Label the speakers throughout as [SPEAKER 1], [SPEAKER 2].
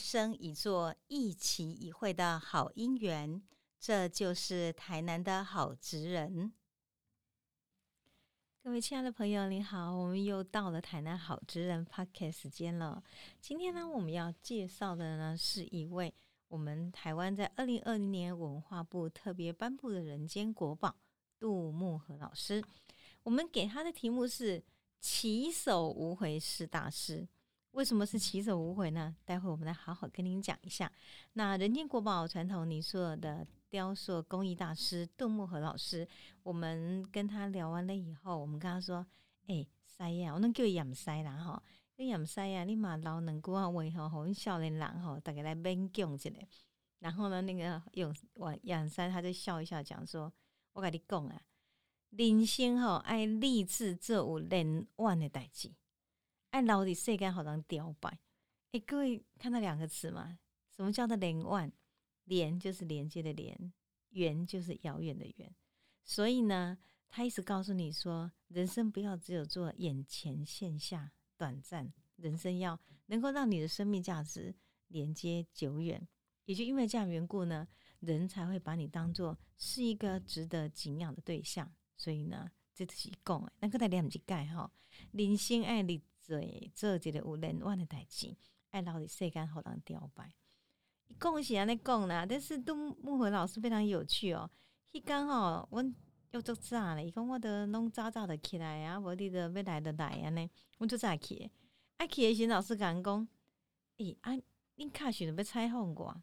[SPEAKER 1] 生一座一期一会的好姻缘。这就是台南的好职人。各位亲爱的朋友，你好，我们又到了台南好职人 Podcast 时间了。今天呢，我们要介绍的呢，是一位我们台湾在二零二零年文化部特别颁布的人间国宝杜牧和老师。我们给他的题目是“起手无回是大师”。为什么是起手无回呢？待会我们来好好跟您讲一下。那人间国宝传统泥塑的。雕塑工艺大师杜牧和老师，我们跟他聊完了以后，我们跟他说：“哎，塞呀，我能叫养塞啦哈，你养塞呀，你嘛老能过啊，为何好阮少年人吼，大家来勉强一下。然后呢，那个用我养塞，他就笑一笑，讲说：我跟你讲啊，人生吼爱立志做有连万的代志，爱老的世间好人雕摆。哎，各位看到两个词吗？什么叫做连万？连就是连接的连，远就是遥远的远，所以呢，他一直告诉你说，人生不要只有做眼前线下短暂，人生要能够让你的生命价值连接久远。也就因为这样缘故呢，人才会把你当做是一个值得敬仰的对象。所以呢，这是讲诶，那个大家唔去改哈，人心爱你做做一个有连万的代志，爱老的世间好人雕摆。恭喜啊！那讲啦，但是杜木和老师非常有趣哦。迄刚好我又做早咧，伊讲我得拢早早的起来啊，无你得要来的来啊呢，阮就早起。啊起的时老师讲讲，诶啊，恁卡许要采访我？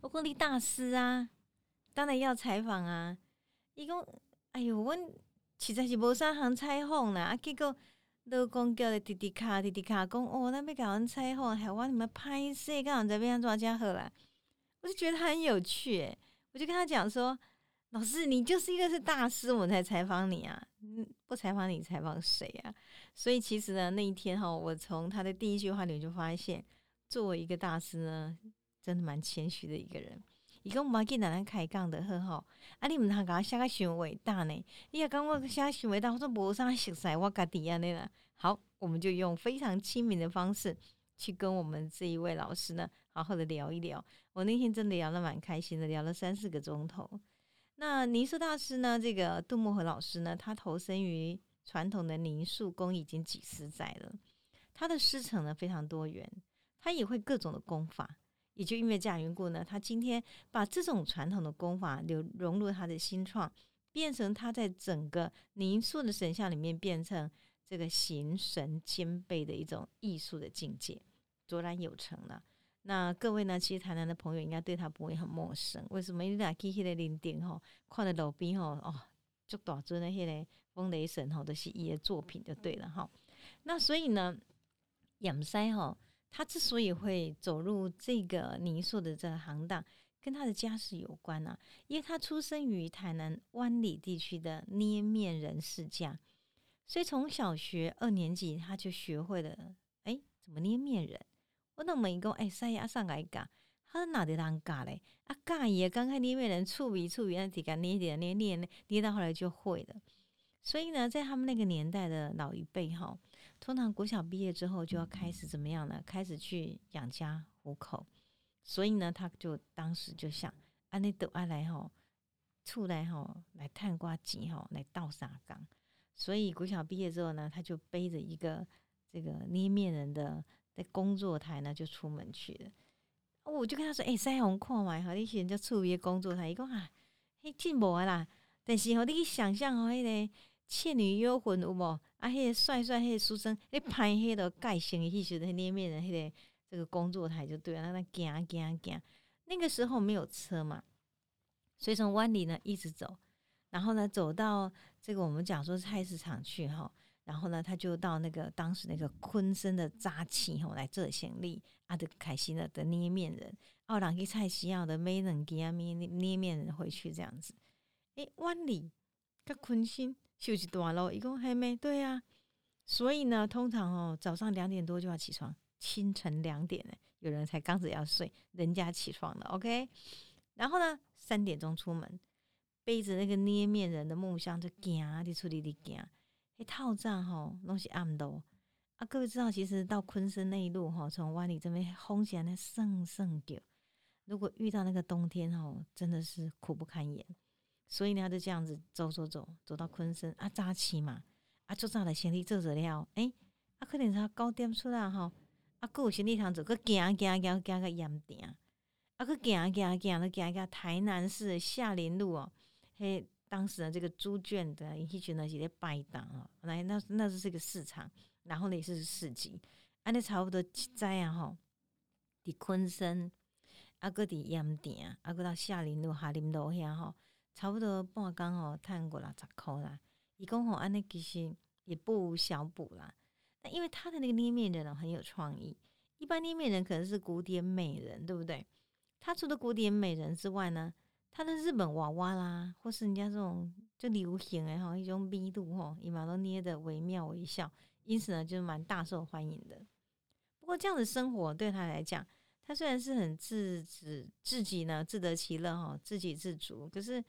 [SPEAKER 1] 我讲你大师啊，当然要采访啊。伊讲，哎哟，阮实在是无啥通采访啦，啊结果。老公叫的滴滴卡，滴滴卡讲哦，那边搞完采访，还往你们拍摄，刚好在边上抓家伙啦。我就觉得他很有趣，我就跟他讲说：“老师，你就是一个是大师，我才采访你啊，嗯，不采访你，采访谁啊？”所以其实呢，那一天哈，我从他的第一句话里就发现，作为一个大师呢，真的蛮谦虚的一个人。伊讲无要紧，咱开讲的好吼。啊，你毋通甲我写个伤伟大呢？你也讲我写伤伟大，我说无啥熟悉，我家己安尼啦。好，我们就用非常亲民的方式去跟我们这一位老师呢，好好的聊一聊。我那天真的聊得蛮开心的，聊了三四个钟头。那泥塑大师呢，这个杜牧和老师呢，他投身于传统的泥塑工已经几十载了，他的师承呢非常多元，他也会各种的功法。也就因为这样缘故呢，他今天把这种传统的功法流融入他的新创，变成他在整个泥塑的神像里面变成这个形神兼备的一种艺术的境界，卓然有成了。那各位呢，其实台南的朋友应该对他不会很陌生。为什么？你俩去迄个林顶吼，看到路边吼哦，就大尊的迄个风雷神吼，都是伊的作品就对了哈。那所以呢，仰塞吼。他之所以会走入这个泥塑的这个行当，跟他的家世有关呢，因为他出生于台南湾里地区的捏面人世家，所以从小学二年级他就学会了，哎，怎么捏面人？我那么一个，哎，三爷上来嘎，他哪里当教嘞？啊，教也刚开捏面人，触笔触笔，那几个捏点捏捏捏到后来就会了。所以呢，在他们那个年代的老一辈哈。通常国小毕业之后就要开始怎么样呢？开始去养家糊口，所以呢，他就当时就想，安尼都爱来吼，出来吼来探瓜吉吼来倒沙缸。所以国小毕业之后呢，他就背着一个这个捏面人的的工作台呢，就出门去了。我就跟他说：“哎，腮红看嘛，哈，你现在处于工作台，伊讲啊，嘿进步啊啦。但是吼，你去想象吼，迄个。”倩女幽魂有无？啊，迄个帅帅，迄个书生，你拍迄个盖型的迄时的捏面人，迄个这个工作台就对了。那行行行，那个时候没有车嘛，所以从湾里呢一直走，然后呢走到这个我们讲说菜市场去哈，然后呢他就到那个当时那个昆生的扎旗吼来做行李，啊，的开心了的捏面人，奥朗去菜西奥的没人给啊捏捏面人回去这样子。诶，湾里跟昆新。休息多了，一共还没对啊，所以呢，通常哦，早上两点多就要起床，清晨两点呢，有人才刚子要睡，人家起床了，OK，然后呢，三点钟出门，背着那个捏面人的木箱就行，你出去你行，那套帐吼拢是暗的，啊，各位知道，其实到昆山那一路哈，从湾里这边轰起来那圣圣狗，如果遇到那个冬天哦，真的是苦不堪言。所以呢，就这样子走走走，走到昆山啊，早起嘛，啊，做早的行李做做了，诶，啊，可能才九点出来吼，啊，有行李箱做，佮行行行行个盐田，啊，佮行行行了行个台南市的下林路哦，嘿，当时的这个猪圈的一群呢是咧摆档哦，来，那那是这个市场。然后呢，是市集，安尼差不多七载啊吼，伫昆山，啊个伫盐田，啊个到下林路、下林路遐吼，差不多半工吼，赚过六十箍啦。伊讲吼，安尼其实也不小补啦。那因为他的那个捏面人哦很有创意，一般捏面人可能是古典美人，对不对？他除了古典美人之外呢，他的日本娃娃啦，或是人家这种就流行诶吼，一种密度吼，伊嘛都捏得惟妙惟肖。因此呢，就是蛮大受欢迎的。不过这样的生活对他来讲，他虽然是很自自自己呢自得其乐哈，自给自足，可是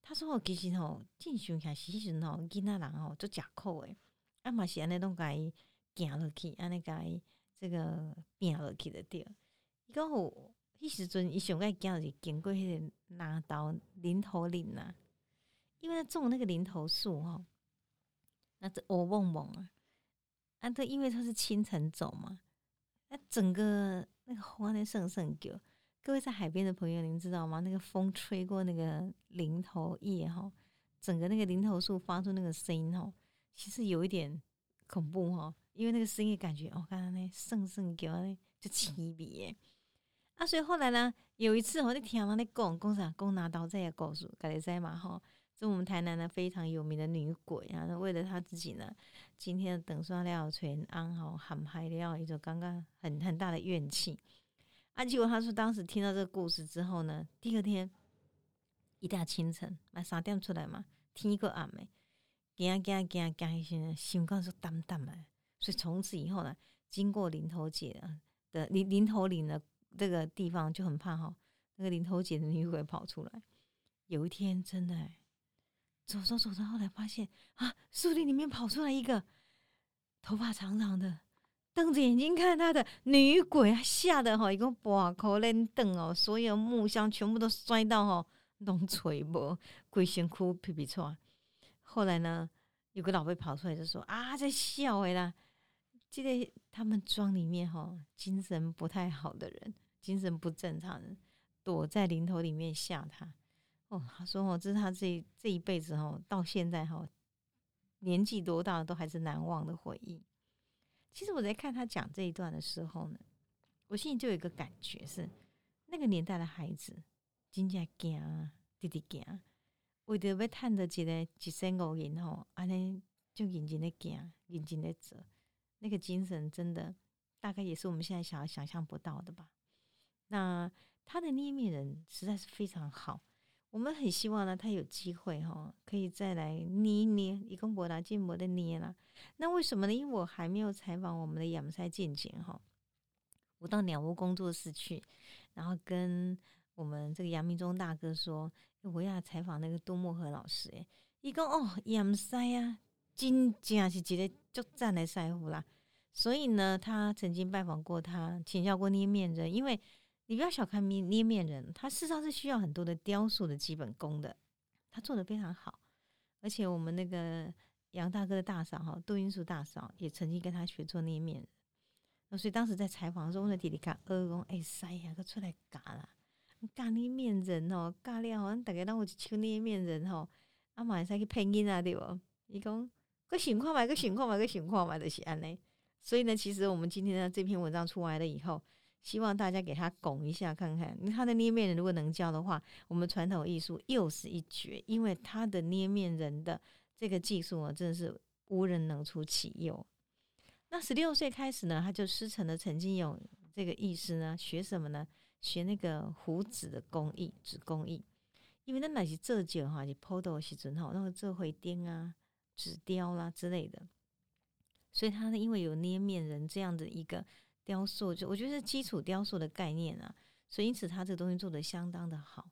[SPEAKER 1] 他说我其实吼，进想看时阵吼，囡仔人吼做食苦诶，啊嘛是安尼拢该行落去，安尼该这个拼落去的对。伊讲吼，迄时阵伊上爱行是经过迄个拿刀林头林呐，因为他种那个林头树吼，那这乌蒙蒙啊。啊，对，因为他是清晨走嘛，那整个那个花那圣圣狗，各位在海边的朋友，您知道吗？那个风吹过那个林头叶哈，整个那个林头树发出那个声音哈，其实有一点恐怖哈，因为那个声音感觉哦，刚刚那圣圣狗呢就起鼻耶。啊，所以后来呢，有一次我就听到那讲讲啥，讲拿刀在告诉，该在嘛哈。是我们台南的非常有名的女鬼啊，为了她自己呢，今天的等刷料全安好喊嗨料，一种刚刚很很大的怨气。啊，结果她说当时听到这个故事之后呢，第二天一大清晨，买三点出来嘛，天一个暗没，惊惊惊惊一声，心肝是淡淡的。所以从此以后呢，经过林头姐的林林头岭的这个地方就很怕哈，那个林头姐的女鬼跑出来。有一天真的。走走走着，后来发现啊，树林里面跑出来一个头发长长的，瞪着眼睛看他的女鬼啊，吓得哈一个把口连瞪哦，所有木箱全部都摔到哈，弄垂无，鬼先哭皮皮错。后来呢，有个老辈跑出来就说啊，在笑哎啦，记得他们庄里面哈，精神不太好的人，精神不正常人，躲在林头里面吓他。哦，他说哦，这是他这这一辈子哦，到现在哈，年纪多大都还是难忘的回忆。其实我在看他讲这一段的时候呢，我心里就有一个感觉是，那个年代的孩子真正惊，弟弟惊，为着要探得一个一生五人吼，安尼就认真的惊，认真的走，那个精神真的大概也是我们现在想要想象不到的吧。那他的捏面人实在是非常好。我们很希望呢，他有机会哈，可以再来捏一捏，一共博达建模的捏啦。那为什么呢？因为我还没有采访我们的养塞建景哈，我到鸟屋工作室去，然后跟我们这个杨明忠大哥说，我要采访那个杜漠和老师。诶，一共哦，养塞呀，真正是一个足赞的师傅啦。所以呢，他曾经拜访过他，请教过捏面人，因为。你不要小看捏捏面人，他事实上是需要很多的雕塑的基本功的，他做的非常好。而且我们那个杨大哥的大嫂哈，杜英树大嫂也曾经跟他学做捏面。那所以当时在采访的时候，问弟弟看，二公哎塞呀，他出来嘎啦，嘎捏面人哦，嘎了哦，大概让我去求捏面人哦，阿妈使去配音啊对不？伊讲个情况嘛，个情况嘛，个情况嘛，就是安尼。所以呢，其实我们今天的这篇文章出来了以后。希望大家给他拱一下看看，他的捏面人如果能教的话，我们传统艺术又是一绝。因为他的捏面人的这个技术啊，真的是无人能出其右。那十六岁开始呢，他就师承了曾经有这个艺师呢，学什么呢？学那个胡子的工艺，纸工艺。因为那乃是这酒哈，你剖的时阵哈，那个这回钉啊、纸雕啦之类的，所以他呢，因为有捏面人这样的一个。雕塑就我觉得是基础雕塑的概念啊，所以因此他这个东西做的相当的好。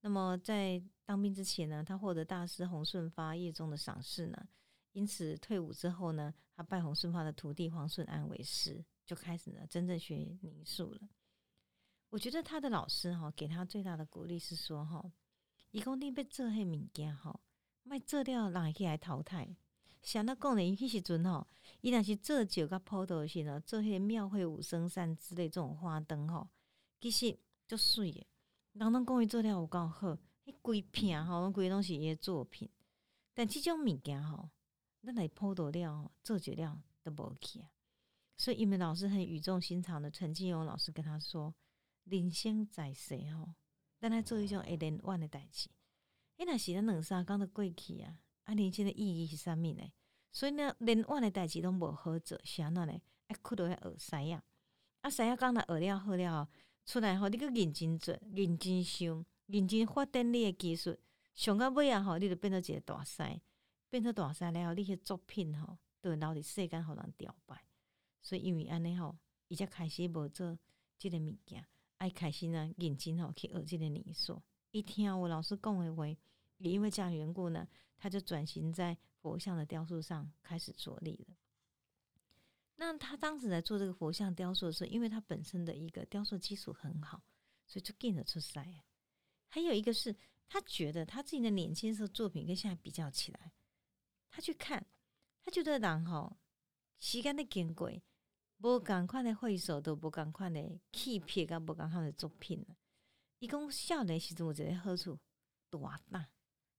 [SPEAKER 1] 那么在当兵之前呢，他获得大师洪顺发叶中的赏识呢，因此退伍之后呢，他拜洪顺发的徒弟黄顺安为师，就开始呢真正学泥塑了。我觉得他的老师哈给他最大的鼓励是说哈，一公你要做迄物件哈，卖做掉人会去来淘汰。像他讲的，迄时阵吼，伊若是做酒甲铺头时呢，做迄个庙会五生山之类这种花灯吼，其实足水诶。人拢讲伊做了有够好，迄规片吼，规拢是伊诶作品。但即种物件吼，咱来铺头了吼，做久了都无去啊。所以，因为老师很语重心长的，陈金勇老师跟他说：“人生在世吼，咱来做一种会连贯的代志。迄若是咱两三工都过去啊。”啊，人生的意义是啥物呢？所以呢，连我的代志拢无好做，是安怎呢？爱苦到遐学西啊！啊，西啊，讲若学了好了，出来吼，你个认真做，认真想，认真发展你的技术，上到尾啊吼，你就变做一个大师，变做大师了后，你迄作品吼，都留伫世间互人吊摆。所以因为安尼吼，伊才开始无做即个物件，爱开始呢认真吼去学即个艺术。一听我老师讲的话，也因为这样缘故呢。他就转型在佛像的雕塑上开始着力了。那他当时在做这个佛像雕塑的时候，因为他本身的一个雕塑基础很好，所以就跟得出来。还有一个是他觉得他自己的年轻时候作品跟现在比较起来，他去看，他觉得人吼时间的经过，无赶快的挥手都无赶快的气魄，跟无赶快的作品了。一共少年时阵有一个好处，大大。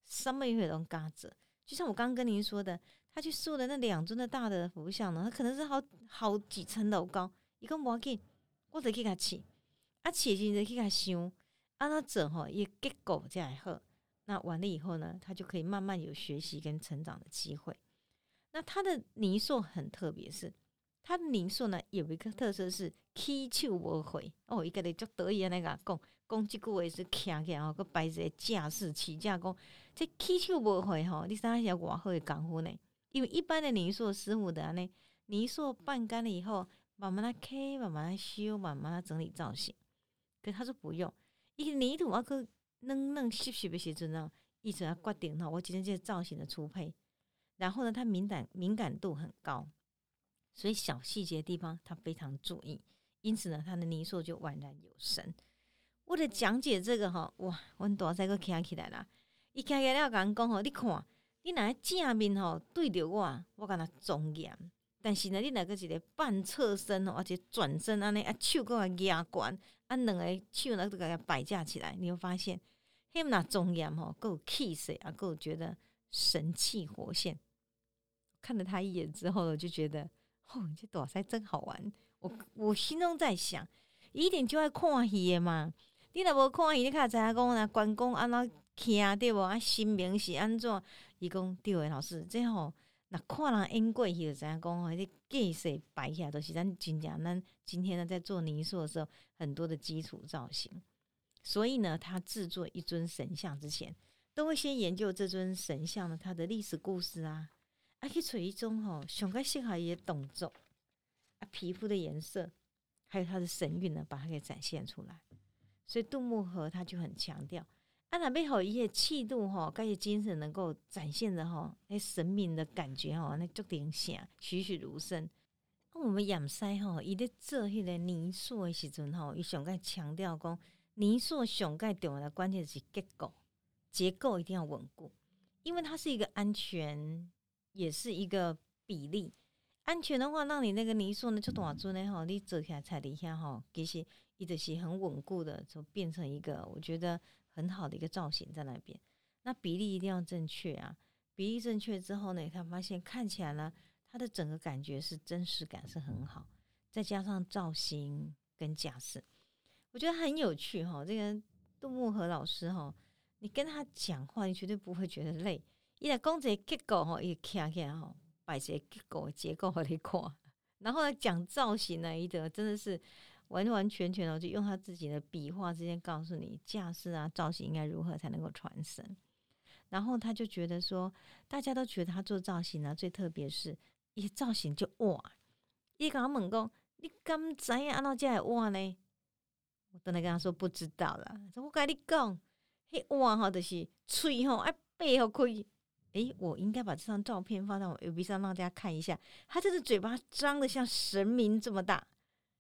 [SPEAKER 1] 什么也都嘎着，就像我刚刚跟您说的，他去塑的那两尊的大的佛像呢，他可能是好好几层楼高，一个模紧，我得去他起，啊起就得去他修，按那整吼也结构这样好，那完了以后呢，他就可以慢慢有学习跟成长的机会。那他的泥塑很特别，是他的泥塑呢有一个特色是起手无回哦，一个咧就得意的那个讲。讲即句话是徛起来吼，佮摆一个架势起架，讲这起手无会吼，你知影是偌好的功夫呢？因为一般的泥塑师傅的安尼，泥塑半干了以后，慢慢来开，慢慢来修，慢慢来整理造型。可他说不用，伊泥土啊，佮嫩嫩湿湿的时阵呢，伊就要决定吼，我今天这个造型的初配。然后呢，他敏感敏感度很高，所以小细节地方他非常注意，因此呢，他的泥塑就宛然有神。为了讲解这个吼，哇，阮大仔个站起来啦！伊站起来了，讲讲吼，你看，你若正面吼对着我，我感觉庄严；但是呢，你若个一个半侧身吼，而且转身安尼，啊手搁个压关，啊两个手呢都给它摆架起来，你会发现，迄么那庄严吼，够气势啊，够觉得神气活现。看了他一眼之后，我就觉得，哦，这大仔真好玩。我我心中在想，一定就爱看戏嘛。你若无看伊，你较知影讲若关公安怎徛对无？啊，神明是安怎？伊讲对诶，老师，这吼若看人演过戏，就知影讲吼，迄架势摆起来都是咱真正咱今天呢在做泥塑的时候很多的基础造型。所以呢，他制作一尊神像之前，都会先研究这尊神像的它的历史故事啊，啊去找一种吼上个适合伊诶动作啊，皮肤的颜色，还有它的神韵呢，把它给展现出来。所以杜牧和他就很强调，啊，那背后一些气度哈，这些精神能够展现的哈，那神明的感觉哈，那就灵响栩栩如生。那我们仰塞哈，伊咧做迄个泥塑的时阵吼，伊上盖强调讲，泥塑上盖重要的关键是结构，结构一定要稳固，因为它是一个安全，也是一个比例。安全的话，让你那个泥塑呢就大尊呢哈，你做起来踩底下哈，其实。一直是很稳固的，就变成一个我觉得很好的一个造型在那边。那比例一定要正确啊！比例正确之后呢，他发现看起来呢，它的整个感觉是真实感是很好。再加上造型跟架势，我觉得很有趣哈。这个杜牧和老师哈，你跟他讲话，你绝对不会觉得累。一来讲这结构哈，一看起来哈，摆些结构结构和你看，然后讲造型呢，一个真的是。完完全全的就用他自己的笔画之间告诉你架势啊造型应该如何才能够传神，然后他就觉得说大家都觉得他做造型呢最特别是一造型就哇，一跟他问讲你敢知影安怎这会哇呢？我等下跟他说不知道啦，我跟你讲，迄哇吼就是喙吼爱背好开，诶，我应该把这张照片放在我 FB 上让大家看一下。他这个嘴巴张的像神明这么大，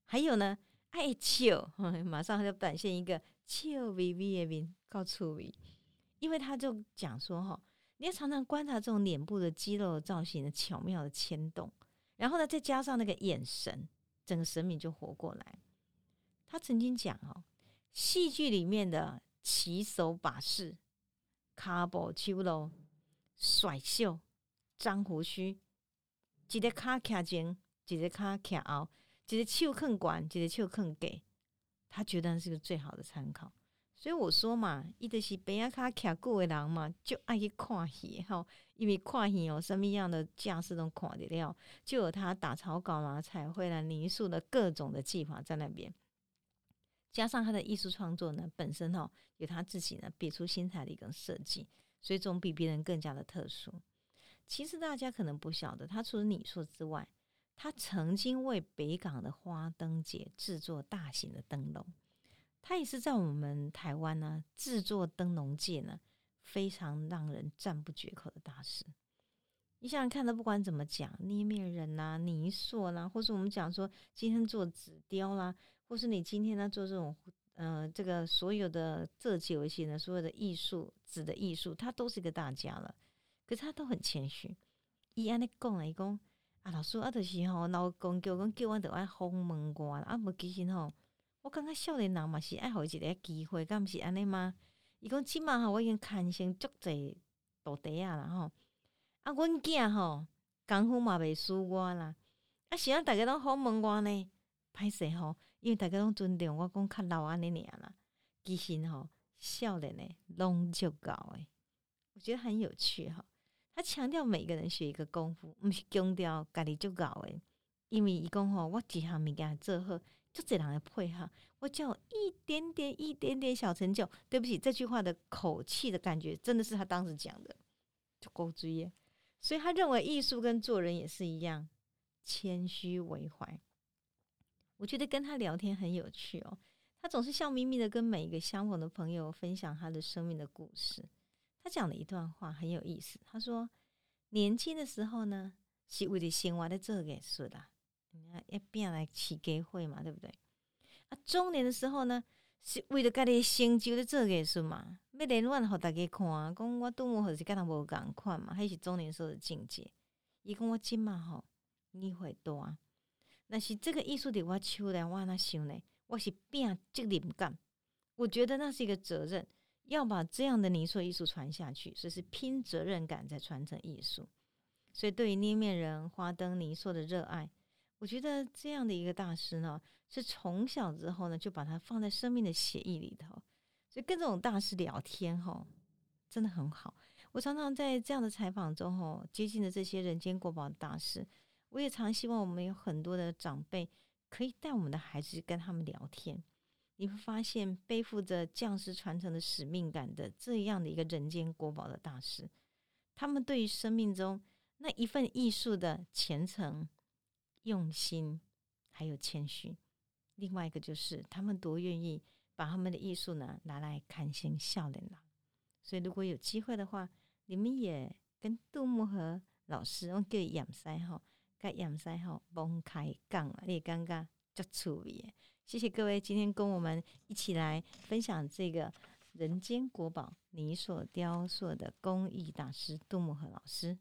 [SPEAKER 1] 还有呢，爱笑，马上他就展现一个笑 V V 的面告诉你，因为他就讲说哈，你要常常观察这种脸部的肌肉造型的巧妙的牵动，然后呢，再加上那个眼神，整个神明就活过来。他曾经讲哦，戏剧里面的起手把式，卡步秋楼。甩袖、张胡须，一个卡卡前，一个卡卡后，一个手更管，一个手更给，他觉得是个最好的参考。所以我说嘛，伊就是边啊卡卡过的人嘛，就爱去看戏吼，因为看戏有什么样的架势都看得了，就有他打草稿啦、彩绘啦、泥塑的各种的技法在那边，加上他的艺术创作呢，本身哈有他自己呢别出心裁的一个设计。所以总比别人更加的特殊。其实大家可能不晓得，他除了你说之外，他曾经为北港的花灯节制作大型的灯笼。他也是在我们台湾呢制作灯笼界呢非常让人赞不绝口的大师。你想想看，他不管怎么讲，捏面人呐、泥塑啦，或是我们讲说今天做纸雕啦，或是你今天呢做这种。嗯，这个所有的这几游戏呢，所有的艺术指的艺术，他都是一个大家了。可是他都很谦虚。伊安尼讲来讲，啊，老师啊，就是吼，老公叫讲叫我得爱访问我，啊，无其实吼，我感觉少年人嘛是爱好一个机会，敢毋是安尼吗？伊讲起码吼，我已经看成足济徒弟啊啦吼。啊，阮囝吼功夫嘛袂输我啦。啊，是啊，大家拢访问我呢，歹势吼。因为大家拢尊重我，讲较老安尼尔啦，其实吼少年呢拢就高诶，我觉得很有趣哈。他强调每个人学一个功夫，毋是强调家己就高诶。因为伊讲吼，我一项物件做好，就这人来配合，我就有一点点、一点点小成就。对不起，这句话的口气的感觉，真的是他当时讲的，就够追耶。所以他认为艺术跟做人也是一样，谦虚为怀。我觉得跟他聊天很有趣哦，他总是笑眯眯的跟每一个相逢的朋友分享他的生命的故事。他讲了一段话很有意思，他说：“年轻的时候呢，是为了生活在做艺术的，一变来起机会嘛，对不对？啊，中年的时候呢，是为了家己成就在做艺术嘛，要连乱互大家看，讲我多么好是跟他无共款嘛，还是中年时候的境界。伊讲我今嘛吼，你会多。”那是这个艺术的我手来，我那想呢，我是拼责任感，我觉得那是一个责任，要把这样的泥塑艺术传下去，所以是拼责任感在传承艺术。所以对于捏面人、花灯、泥塑的热爱，我觉得这样的一个大师呢，是从小之后呢，就把它放在生命的血液里头。所以跟这种大师聊天，哈，真的很好。我常常在这样的采访中，吼，接近的这些人间国宝的大师。我也常希望我们有很多的长辈可以带我们的孩子跟他们聊天。你会发现，背负着匠师传承的使命感的这样的一个人间国宝的大师，他们对于生命中那一份艺术的虔诚、用心，还有谦虚。另外一个就是，他们多愿意把他们的艺术呢拿来看心笑脸了。所以，如果有机会的话，你们也跟杜牧和老师用叫仰塞哈。该养塞吼，崩开杠啊！你尴尬就处理。谢谢各位今天跟我们一起来分享这个人间国宝泥塑雕塑的工艺大师杜牧和老师。